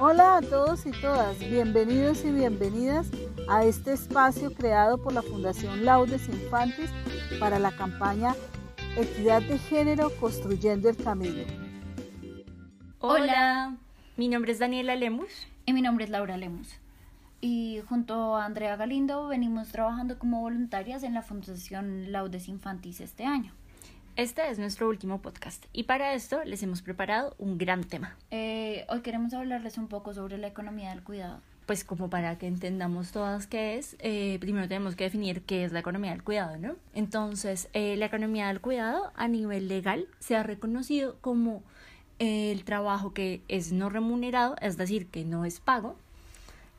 Hola a todos y todas, bienvenidos y bienvenidas a este espacio creado por la Fundación Laudes Infantis para la campaña Equidad de Género Construyendo el Camino. Hola, mi nombre es Daniela Lemus. Y mi nombre es Laura Lemus. Y junto a Andrea Galindo venimos trabajando como voluntarias en la Fundación Laudes Infantis este año. Este es nuestro último podcast y para esto les hemos preparado un gran tema. Eh, hoy queremos hablarles un poco sobre la economía del cuidado. Pues como para que entendamos todas qué es, eh, primero tenemos que definir qué es la economía del cuidado, ¿no? Entonces, eh, la economía del cuidado a nivel legal se ha reconocido como el trabajo que es no remunerado, es decir, que no es pago,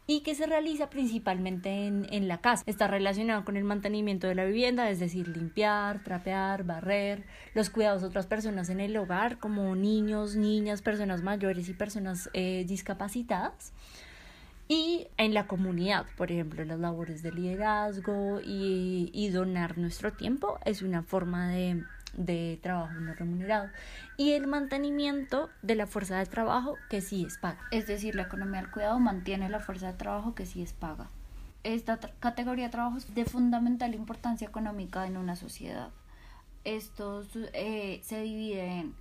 y que se realiza principalmente en, en, la casa. Está relacionado con el mantenimiento de la vivienda, es decir, limpiar, trapear, barrer, los cuidados de otras personas en el hogar, como niños, niñas, personas mayores y personas eh, discapacitadas. Y en la comunidad, por ejemplo, las labores de liderazgo y, y donar nuestro tiempo es una forma de, de trabajo no remunerado y el mantenimiento de la fuerza de trabajo que sí es paga. Es decir, la economía del cuidado mantiene la fuerza de trabajo que sí es paga. Esta categoría de trabajo es de fundamental importancia económica en una sociedad. Estos eh, se divide en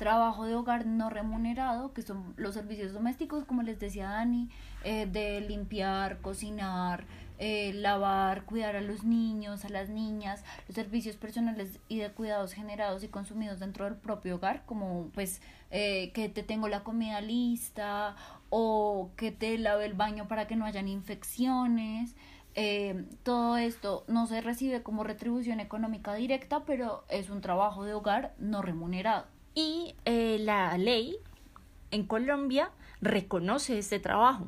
trabajo de hogar no remunerado, que son los servicios domésticos, como les decía Dani, eh, de limpiar, cocinar, eh, lavar, cuidar a los niños, a las niñas, los servicios personales y de cuidados generados y consumidos dentro del propio hogar, como pues eh, que te tengo la comida lista o que te lave el baño para que no hayan infecciones. Eh, todo esto no se recibe como retribución económica directa, pero es un trabajo de hogar no remunerado. Y la ley en Colombia reconoce este trabajo.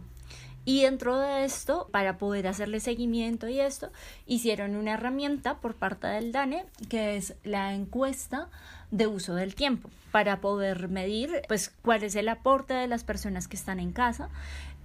Y dentro de esto, para poder hacerle seguimiento y esto, hicieron una herramienta por parte del DANE, que es la encuesta de uso del tiempo, para poder medir pues cuál es el aporte de las personas que están en casa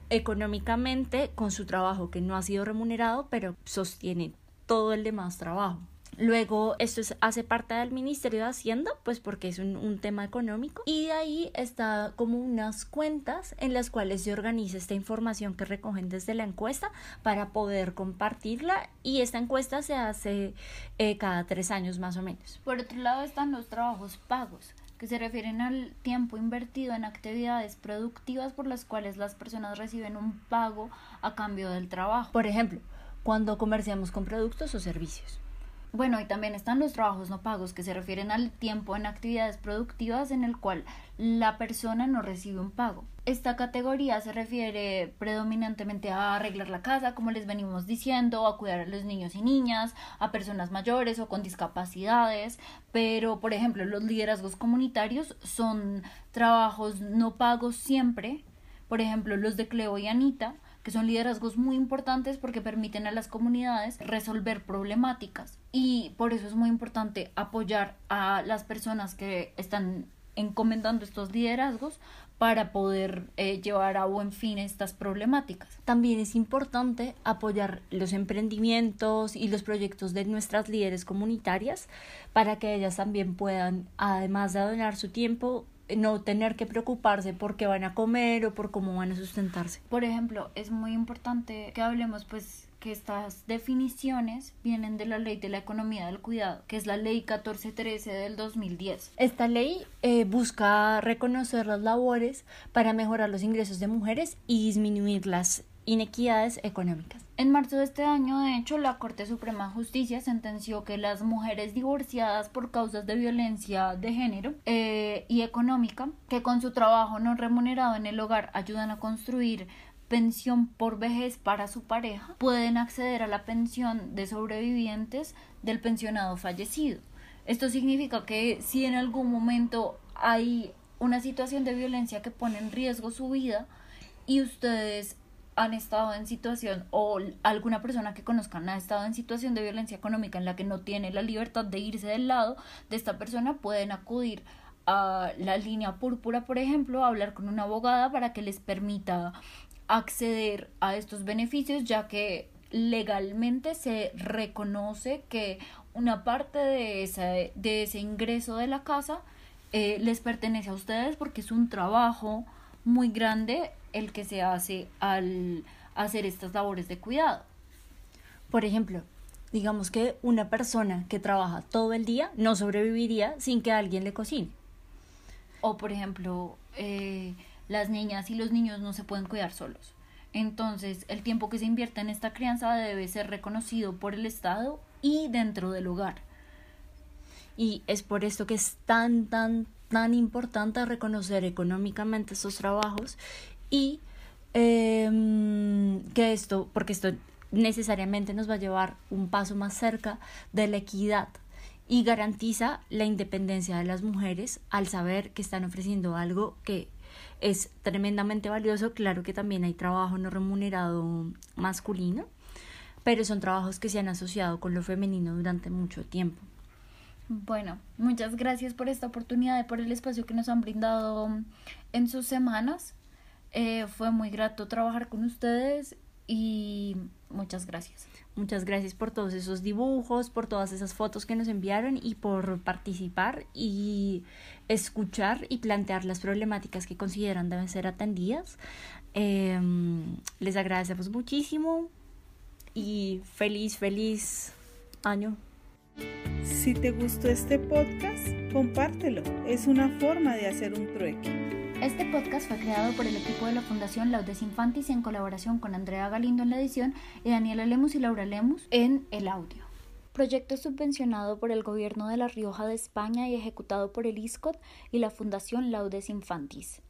económicamente con su trabajo que no ha sido remunerado, pero sostiene todo el demás trabajo. Luego, esto es, hace parte del Ministerio de Hacienda, pues porque es un, un, tema económico. Y de ahí está como unas cuentas en las cuales se organiza esta información que recogen desde la encuesta para poder compartirla. Y esta encuesta se hace eh, cada tres años más o menos. Por otro lado están los trabajos pagos que se refieren al tiempo invertido en actividades productivas por las cuales las personas reciben un pago a cambio del trabajo. Por ejemplo, cuando comerciamos con productos o servicios. Bueno, y también están los trabajos no pagos que se refieren al tiempo en actividades productivas en el cual la persona no recibe un pago. Esta categoría se refiere predominantemente a arreglar la casa, como les venimos diciendo, a cuidar a los niños y niñas, a personas mayores o con discapacidades, pero por ejemplo los liderazgos comunitarios son trabajos no pagos siempre, por ejemplo los de Cleo y Anita, que son liderazgos muy importantes porque permiten a las comunidades resolver problemáticas y por eso es muy importante apoyar a las personas que están encomendando estos liderazgos para poder eh, llevar a buen fin estas problemáticas. También es importante apoyar los emprendimientos y los proyectos de nuestras líderes comunitarias para que ellas también puedan, además de donar su tiempo, no tener que preocuparse por qué van a comer o por cómo van a sustentarse. Por ejemplo, es muy importante que hablemos pues que estas definiciones vienen de la ley de la economía del cuidado, que es la ley 1413 del 2010. Esta ley eh, busca reconocer las labores para mejorar los ingresos de mujeres y disminuir las inequidades económicas. En marzo de este año, de hecho, la Corte Suprema de Justicia sentenció que las mujeres divorciadas por causas de violencia de género eh, y económica, que con su trabajo no remunerado en el hogar ayudan a construir pensión por vejez para su pareja, pueden acceder a la pensión de sobrevivientes del pensionado fallecido. Esto significa que si en algún momento hay una situación de violencia que pone en riesgo su vida y ustedes han estado en situación o alguna persona que conozcan ha estado en situación de violencia económica en la que no tiene la libertad de irse del lado de esta persona, pueden acudir a la línea púrpura, por ejemplo, a hablar con una abogada para que les permita acceder a estos beneficios, ya que legalmente se reconoce que una parte de ese, de ese ingreso de la casa eh, les pertenece a ustedes porque es un trabajo muy grande el que se hace al hacer estas labores de cuidado. Por ejemplo, digamos que una persona que trabaja todo el día no sobreviviría sin que alguien le cocine. O por ejemplo, eh, las niñas y los niños no se pueden cuidar solos. Entonces, el tiempo que se invierte en esta crianza debe ser reconocido por el Estado y dentro del hogar. Y es por esto que es tan, tan, tan importante reconocer económicamente estos trabajos y em, que esto, porque esto necesariamente nos va a llevar un paso más cerca de la equidad y garantiza la independencia de las mujeres al saber que están ofreciendo algo que es tremendamente valioso. Claro que también hay trabajo no remunerado masculino, pero son trabajos que se han asociado con lo femenino durante mucho tiempo. Bueno, muchas gracias por esta oportunidad y por el espacio que nos han brindado en sus semanas. Eh, fue muy grato trabajar con ustedes y muchas gracias. Muchas gracias por todos esos dibujos, por todas esas fotos que nos enviaron y por participar y escuchar y plantear las problemáticas que consideran deben ser atendidas. Em, les agradecemos muchísimo y feliz, feliz año. Si te gustó este podcast, compártelo. Es una forma de hacer un trueque. Este podcast fue creado por el equipo de la Fundación Laudes Infantis en colaboración con Andrea Galindo en la edición y Daniela Lemus y Laura Lemus en el audio. Proyecto subvencionado por el Gobierno de La Rioja de España y ejecutado por el ISCOT y la Fundación Laudes Infantis.